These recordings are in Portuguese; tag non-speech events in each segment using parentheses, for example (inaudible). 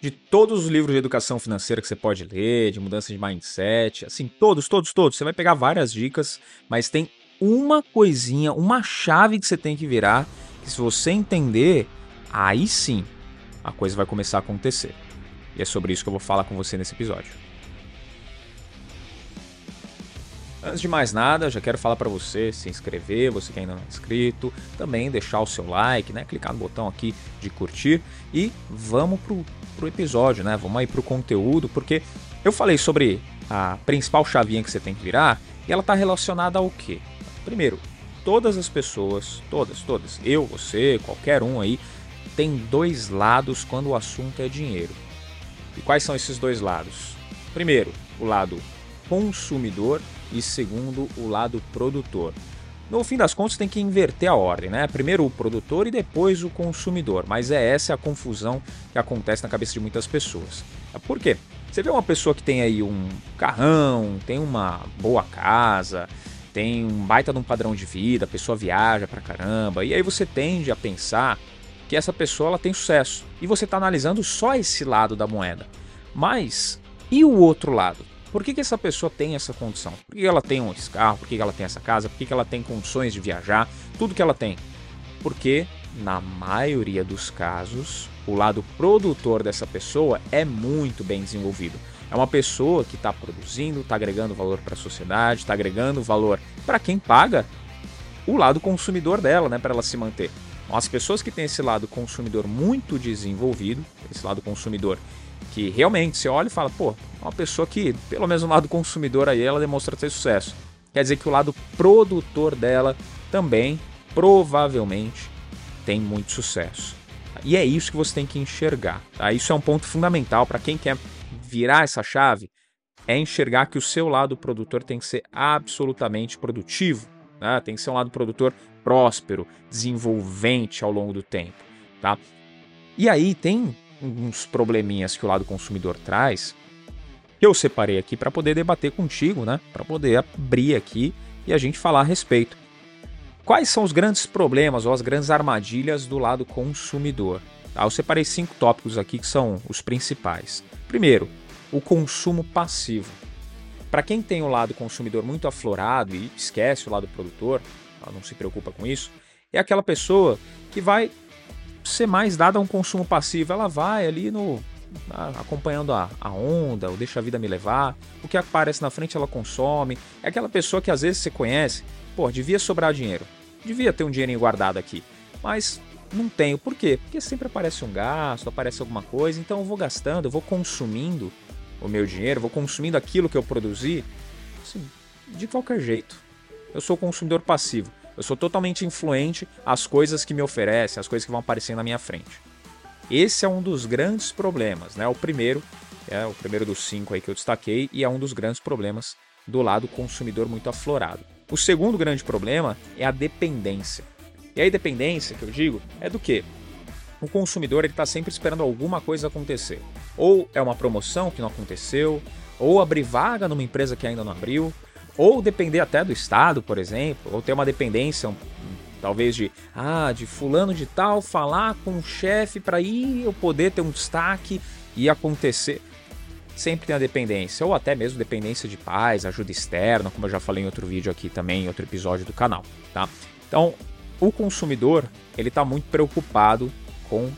de todos os livros de educação financeira que você pode ler, de mudança de mindset, assim, todos, todos, todos. Você vai pegar várias dicas, mas tem uma coisinha, uma chave que você tem que virar, que se você entender, aí sim a coisa vai começar a acontecer. E é sobre isso que eu vou falar com você nesse episódio. Antes de mais nada, já quero falar para você se inscrever, você que ainda não é inscrito, também deixar o seu like, né? Clicar no botão aqui de curtir e vamos pro, pro episódio, né? Vamos aí pro conteúdo, porque eu falei sobre a principal chavinha que você tem que virar e ela está relacionada ao quê? Primeiro, todas as pessoas, todas, todas, eu, você, qualquer um aí, tem dois lados quando o assunto é dinheiro. E quais são esses dois lados? Primeiro, o lado consumidor e segundo, o lado produtor. No fim das contas, tem que inverter a ordem, né? Primeiro o produtor e depois o consumidor. Mas é essa a confusão que acontece na cabeça de muitas pessoas. Por quê? Você vê uma pessoa que tem aí um carrão, tem uma boa casa, tem um baita de um padrão de vida, a pessoa viaja pra caramba, e aí você tende a pensar que essa pessoa ela tem sucesso. E você está analisando só esse lado da moeda. Mas e o outro lado? Por que, que essa pessoa tem essa condição? Por que ela tem um carro? Por que, ela tem essa casa? Por que, que ela tem condições de viajar? Tudo que ela tem. Porque, na maioria dos casos, o lado produtor dessa pessoa é muito bem desenvolvido. É uma pessoa que está produzindo, está agregando valor para a sociedade, está agregando valor para quem paga o lado consumidor dela, né, para ela se manter. Então, as pessoas que têm esse lado consumidor muito desenvolvido, esse lado consumidor que realmente você olha e fala, pô, uma pessoa que, pelo menos no lado consumidor aí, ela demonstra ter sucesso. Quer dizer que o lado produtor dela também, provavelmente, tem muito sucesso. E é isso que você tem que enxergar. Tá? Isso é um ponto fundamental para quem quer virar essa chave, é enxergar que o seu lado produtor tem que ser absolutamente produtivo. Né? Tem que ser um lado produtor próspero, desenvolvente ao longo do tempo. Tá? E aí tem uns probleminhas que o lado consumidor traz, que eu separei aqui para poder debater contigo, né? Para poder abrir aqui e a gente falar a respeito. Quais são os grandes problemas ou as grandes armadilhas do lado consumidor? Tá? Eu separei cinco tópicos aqui que são os principais. Primeiro, o consumo passivo. Para quem tem o lado consumidor muito aflorado e esquece o lado produtor, não se preocupa com isso, é aquela pessoa que vai ser mais dada a um consumo passivo. Ela vai ali no acompanhando a, a onda, ou deixa a vida me levar. O que aparece na frente ela consome. É aquela pessoa que às vezes você conhece, pô, devia sobrar dinheiro. Devia ter um dinheirinho guardado aqui. Mas não tenho. Por quê? Porque sempre aparece um gasto, aparece alguma coisa, então eu vou gastando, eu vou consumindo o meu dinheiro, vou consumindo aquilo que eu produzi, assim, de qualquer jeito. Eu sou consumidor passivo. Eu sou totalmente influente às coisas que me oferecem, às coisas que vão aparecer na minha frente. Esse é um dos grandes problemas, né? O primeiro, é o primeiro dos cinco aí que eu destaquei, e é um dos grandes problemas do lado consumidor muito aflorado. O segundo grande problema é a dependência. E a dependência que eu digo é do que? O consumidor está sempre esperando alguma coisa acontecer. Ou é uma promoção que não aconteceu, ou abrir vaga numa empresa que ainda não abriu, ou depender até do estado, por exemplo, ou ter uma dependência talvez de ah, de fulano de tal falar com o chefe para ir eu poder ter um destaque e acontecer. Sempre tem a dependência, ou até mesmo dependência de pais, ajuda externa, como eu já falei em outro vídeo aqui também, em outro episódio do canal, tá? Então, o consumidor, ele está muito preocupado com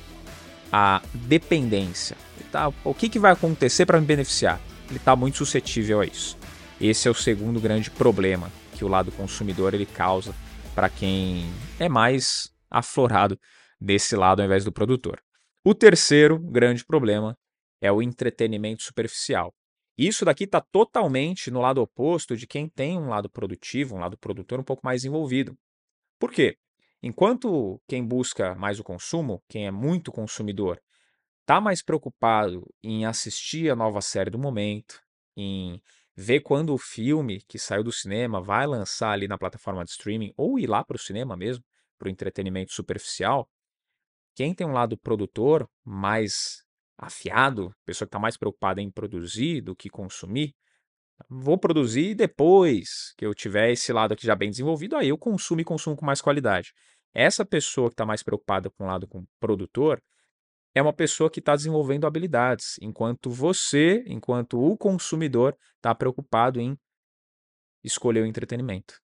a dependência. Tá? O que, que vai acontecer para me beneficiar? Ele está muito suscetível a isso. Esse é o segundo grande problema que o lado consumidor ele causa para quem é mais aflorado desse lado ao invés do produtor. O terceiro grande problema é o entretenimento superficial. Isso daqui está totalmente no lado oposto de quem tem um lado produtivo, um lado produtor um pouco mais envolvido. Por quê? Enquanto quem busca mais o consumo, quem é muito consumidor, está mais preocupado em assistir a nova série do momento, em ver quando o filme que saiu do cinema vai lançar ali na plataforma de streaming ou ir lá para o cinema mesmo, para o entretenimento superficial, quem tem um lado produtor mais afiado, pessoa que está mais preocupada em produzir do que consumir, vou produzir depois que eu tiver esse lado aqui já bem desenvolvido, aí eu consumo e consumo com mais qualidade. Essa pessoa que está mais preocupada com o lado com produtor, é uma pessoa que está desenvolvendo habilidades, enquanto você, enquanto o consumidor, está preocupado em escolher o entretenimento.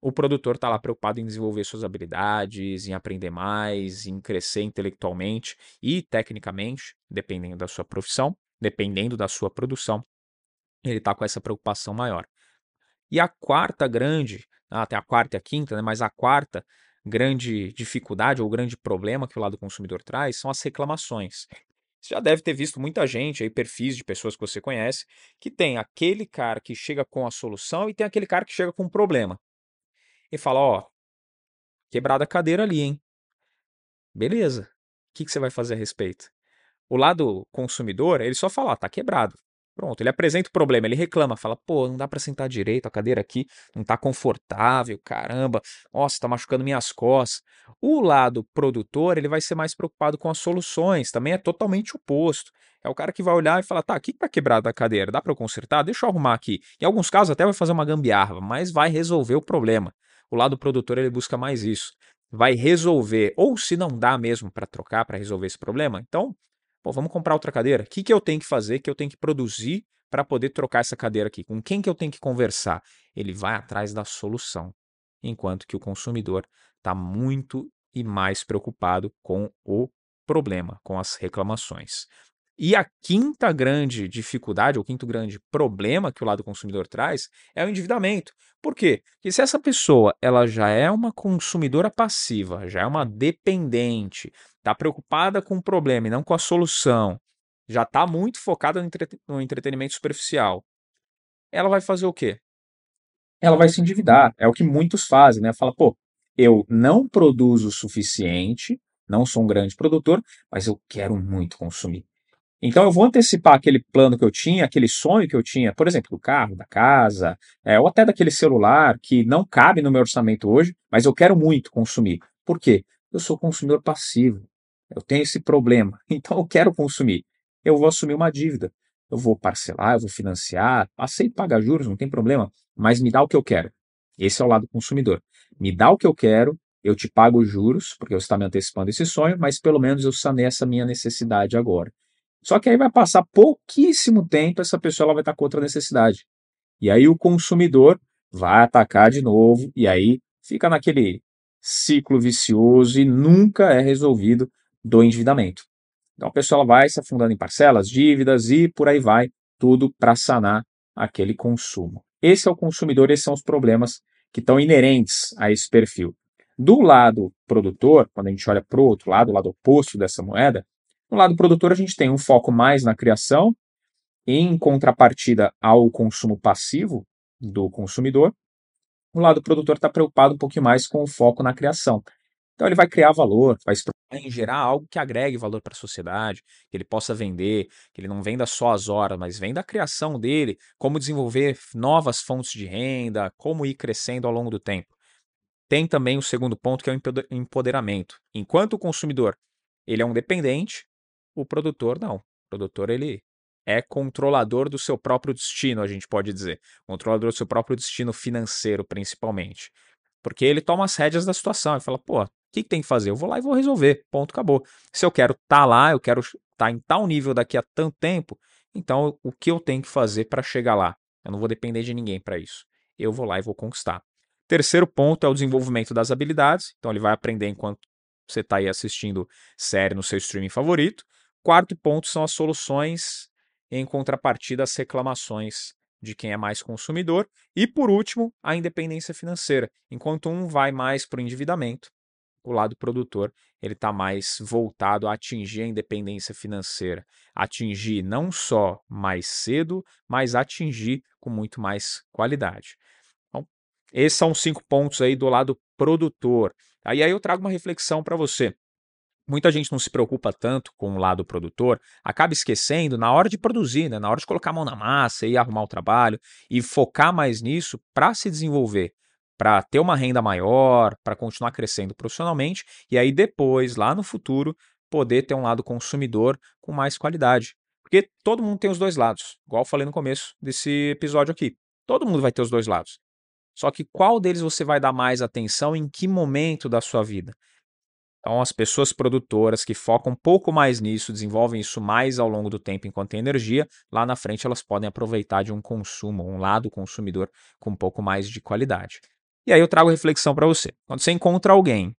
O produtor está lá preocupado em desenvolver suas habilidades, em aprender mais, em crescer intelectualmente e tecnicamente, dependendo da sua profissão, dependendo da sua produção, ele está com essa preocupação maior. E a quarta grande, até a quarta e a quinta, né, mas a quarta grande dificuldade ou grande problema que o lado consumidor traz são as reclamações. Você já deve ter visto muita gente aí, perfis de pessoas que você conhece, que tem aquele cara que chega com a solução e tem aquele cara que chega com um problema. E fala, ó, quebrada a cadeira ali, hein? Beleza. O que, que você vai fazer a respeito? O lado consumidor, ele só fala, ó, tá quebrado. Pronto, ele apresenta o problema, ele reclama, fala: pô, não dá para sentar direito, a cadeira aqui não tá confortável, caramba, nossa, tá machucando minhas costas. O lado produtor, ele vai ser mais preocupado com as soluções, também é totalmente oposto. É o cara que vai olhar e falar: tá, o que tá quebrado a cadeira? Dá para eu consertar? Deixa eu arrumar aqui. Em alguns casos até vai fazer uma gambiarra, mas vai resolver o problema. O lado produtor, ele busca mais isso. Vai resolver, ou se não dá mesmo para trocar, para resolver esse problema, então Pô, vamos comprar outra cadeira? O que, que eu tenho que fazer, que eu tenho que produzir para poder trocar essa cadeira aqui? Com quem que eu tenho que conversar? Ele vai atrás da solução, enquanto que o consumidor está muito e mais preocupado com o problema, com as reclamações. E a quinta grande dificuldade, ou quinto grande problema que o lado consumidor traz é o endividamento. Por quê? Porque se essa pessoa ela já é uma consumidora passiva, já é uma dependente, está preocupada com o problema e não com a solução, já está muito focada no, entretenimento superficial, ela vai fazer o quê? Ela vai se endividar. É o que muitos fazem, né? Fala, pô, eu não produzo o suficiente, não sou um grande produtor, mas eu quero muito consumir. Então eu vou antecipar aquele plano que eu tinha, aquele sonho que eu tinha, por exemplo, do carro, da casa, é, ou até daquele celular que não cabe no meu orçamento hoje, mas eu quero muito consumir. Por quê? Eu sou consumidor passivo. Eu tenho esse problema. (laughs) Então eu quero consumir. Eu vou assumir uma dívida. Eu vou parcelar, eu vou financiar, aceito pagar juros, não tem problema, mas me dá o que eu quero. Esse é o lado consumidor. Me dá o que eu quero, eu te pago juros, porque você está me antecipando esse sonho, mas pelo menos eu sanei essa minha necessidade agora. Só que aí vai passar pouquíssimo tempo, essa pessoa ela vai estar com outra necessidade. E aí o consumidor vai atacar de novo, e aí fica naquele ciclo vicioso e nunca é resolvido do endividamento. Então a pessoa vai se afundando em parcelas, dívidas e por aí vai, tudo para sanar aquele consumo. Esse é o consumidor, esses são os problemas que estão inerentes a esse perfil. Do lado produtor, quando a gente olha para o outro lado, o lado oposto dessa moeda, no lado produtor, a gente tem um foco mais na criação, em contrapartida ao consumo passivo do consumidor. O lado produtor está preocupado um pouquinho mais com o foco na criação. Então ele vai criar valor, vai em gerar algo que agregue valor para a sociedade, que ele possa vender, que ele não venda só as horas, mas venda a criação dele, como desenvolver novas fontes de renda, como ir crescendo ao longo do tempo. Tem também o segundo ponto que é o empoderamento. Enquanto o consumidor ele é um dependente, o produtor não. O produtor ele é controlador do seu próprio destino, a gente pode dizer. Controlador do seu próprio destino financeiro, principalmente. Porque ele toma as rédeas da situação e fala, pô, o que, que, tem que fazer? Eu vou lá e vou resolver. Ponto, acabou. Se eu quero estar tá lá, eu quero estar tá em tal nível daqui a tanto tempo, então o que eu tenho que fazer para chegar lá? Eu não vou depender de ninguém para isso. Eu vou lá e vou conquistar. Terceiro ponto é o desenvolvimento das habilidades. Então ele vai aprender enquanto você está aí assistindo série no seu streaming favorito. Quarto ponto são as soluções em contrapartida às reclamações de quem é mais consumidor. E por último, a independência financeira. Enquanto um vai mais para o endividamento, o lado produtor ele está mais voltado a atingir a independência financeira, atingir não só mais cedo, mas atingir com muito mais qualidade. Então, esses são os cinco pontos aí do lado produtor. Aí, aí eu trago uma reflexão para você muita gente não se preocupa tanto com o lado produtor, acaba esquecendo na hora de produzir, né? na hora de colocar a mão na massa e arrumar o trabalho e focar mais nisso para se desenvolver, para ter uma renda maior, para continuar crescendo profissionalmente e aí depois, lá no futuro, poder ter um lado consumidor com mais qualidade. Porque todo mundo tem os dois lados, igual eu falei no começo desse episódio aqui. Todo mundo vai ter os dois lados. Só que qual deles você vai dar mais atenção em que momento da sua vida? Então, as pessoas produtoras que focam um pouco mais nisso, desenvolvem isso mais ao longo do tempo enquanto tem energia, lá na frente elas podem aproveitar de um consumo, um lado consumidor com um pouco mais de qualidade. E aí eu trago reflexão para você. Quando você encontra alguém,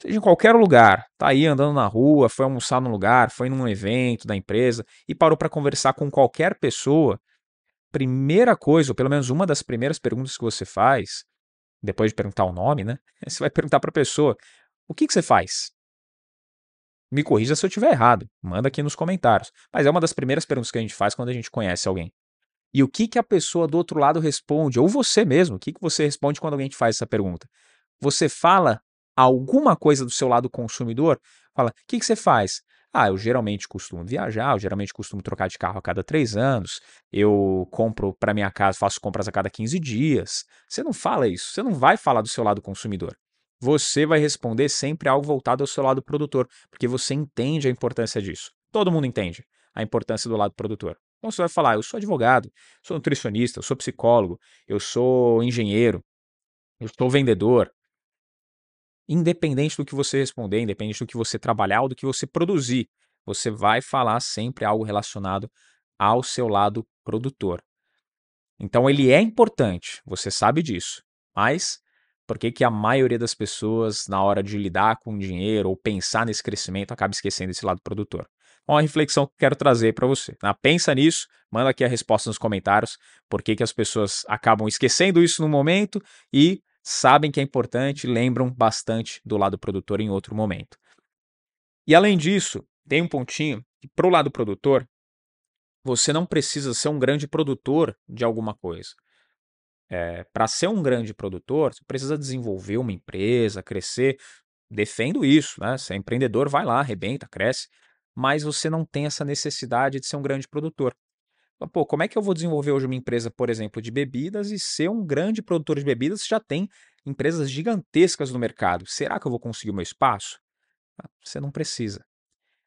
seja em qualquer lugar, tá aí andando na rua, foi almoçar num lugar, foi num evento da empresa e parou para conversar com qualquer pessoa, primeira coisa, ou pelo menos uma das primeiras perguntas que você faz, depois de perguntar o nome, né? (laughs) Você vai perguntar para a pessoa: o que, que você faz? Me corrija se eu estiver errado, manda aqui nos comentários. Mas é uma das primeiras perguntas que a gente faz quando a gente conhece alguém. E o que, que a pessoa do outro lado responde, ou você mesmo, o que, que você responde quando alguém te faz essa pergunta? Você fala alguma coisa do seu lado consumidor? Fala, o que, que você faz? Ah, eu geralmente costumo viajar, eu geralmente costumo trocar de carro a cada três anos, eu compro para minha casa, faço compras a cada 15 dias. Você não fala isso, você não vai falar do seu lado consumidor você vai responder sempre algo voltado ao seu lado produtor, porque você entende a importância disso. Todo mundo entende a importância do lado produtor. Então você vai falar: eu sou advogado, sou nutricionista, eu sou psicólogo, eu sou engenheiro, eu sou vendedor. Independente do que você responder, independente do que você trabalhar ou do que você produzir, você vai falar sempre algo relacionado ao seu lado produtor. Então ele é importante, você sabe disso, mas por que, que a maioria das pessoas, na hora de lidar com dinheiro ou pensar nesse crescimento, acaba esquecendo esse lado produtor? Uma reflexão que quero trazer para você. Tá? Pensa nisso, manda aqui a resposta nos comentários. Por que, que as pessoas acabam esquecendo isso no momento e sabem que é importante, lembram bastante do lado produtor em outro momento. E além disso, tem um pontinho que para o lado produtor, você não precisa ser um grande produtor de alguma coisa. É, para ser um grande produtor, você precisa desenvolver uma empresa, crescer. Defendo isso, né? Se é empreendedor, vai lá, arrebenta, cresce. Mas você não tem essa necessidade de ser um grande produtor. Pô, como é que eu vou desenvolver hoje uma empresa, por exemplo, de bebidas e ser um grande produtor de bebidas se já tem empresas gigantescas no mercado? Será que eu vou conseguir o meu espaço? Você não precisa.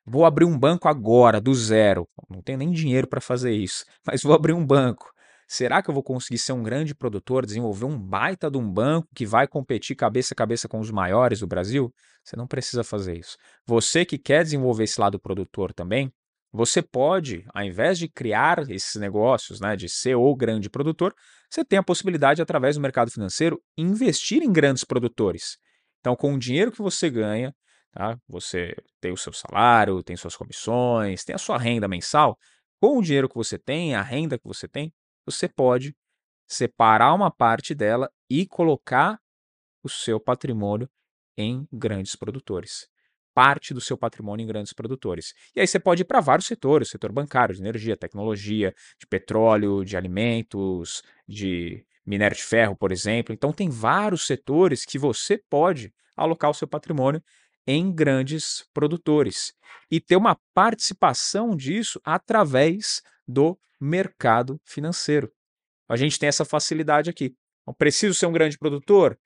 Vou abrir um banco agora, do zero. Não tenho nem dinheiro para fazer isso, (laughs) mas vou abrir um banco. Será que eu vou conseguir ser um grande produtor, desenvolver um baita de um banco que vai competir cabeça a cabeça com os maiores do Brasil? Você não precisa fazer isso. Você que quer desenvolver esse lado produtor também, você pode, ao invés de criar esses negócios, né, de ser o grande produtor, você tem a possibilidade, através do mercado financeiro, investir em grandes produtores. Então, com o dinheiro que você ganha, tá, você tem o seu salário, tem suas comissões, tem a sua renda mensal. Com o dinheiro que você tem, a renda que você tem, você pode separar uma parte dela e colocar o seu patrimônio em grandes produtores. Parte do seu patrimônio em grandes produtores. E aí você pode ir para vários setores: setor bancário, de energia, tecnologia, de petróleo, de alimentos, de minério de ferro, por exemplo. Então, tem vários setores que você pode alocar o seu patrimônio em grandes produtores e ter uma participação disso através do mercado financeiro. A gente tem essa facilidade aqui. Então, preciso ser um grande produtor?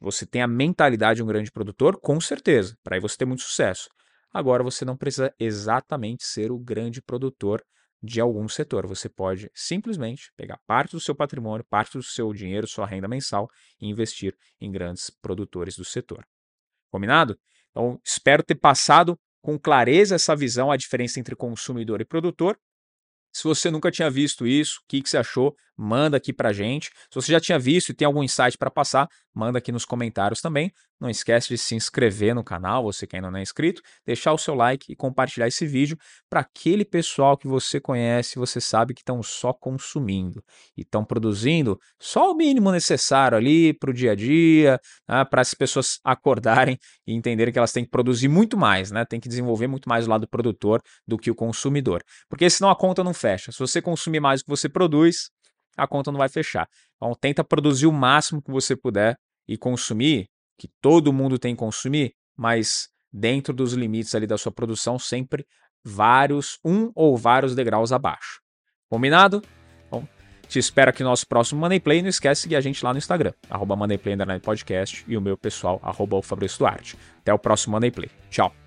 Você tem a mentalidade de um grande produtor, com certeza, para aí você ter muito sucesso. Agora você não precisa exatamente ser o grande produtor de algum setor. Você pode simplesmente pegar parte do seu patrimônio, parte do seu dinheiro, sua renda mensal e investir em grandes produtores do setor. Combinado? Então, espero ter passado com clareza essa visão, a diferença entre consumidor e produtor. Se você nunca tinha visto isso, o que, que você achou? Manda aqui pra gente. Se você já tinha visto e tem algum insight para passar, manda aqui nos comentários também. Não esquece de se inscrever no canal, você que ainda não é inscrito, deixar o seu like e compartilhar esse vídeo para aquele pessoal que você conhece, você sabe que estão só consumindo e estão produzindo só o mínimo necessário ali para o dia a dia, né, para as pessoas (laughs) acordarem e entenderem que elas têm que produzir muito mais, né? Tem que desenvolver muito mais o lado produtor do que o consumidor. Porque senão a conta não fecha. Se você consumir mais do que você produz, a conta não vai fechar. Então tenta produzir o máximo que você puder e consumir, que todo mundo tem que consumir, mas dentro dos limites ali da sua produção, sempre vários, um ou vários degraus abaixo. Combinado? Bom, te espero aqui no nosso próximo Money Play. Não esquece de seguir a gente lá no Instagram, arroba Money Play Podcast e o meu pessoal, arroba o Fabrício Duarte. Até o próximo Money Play. Tchau.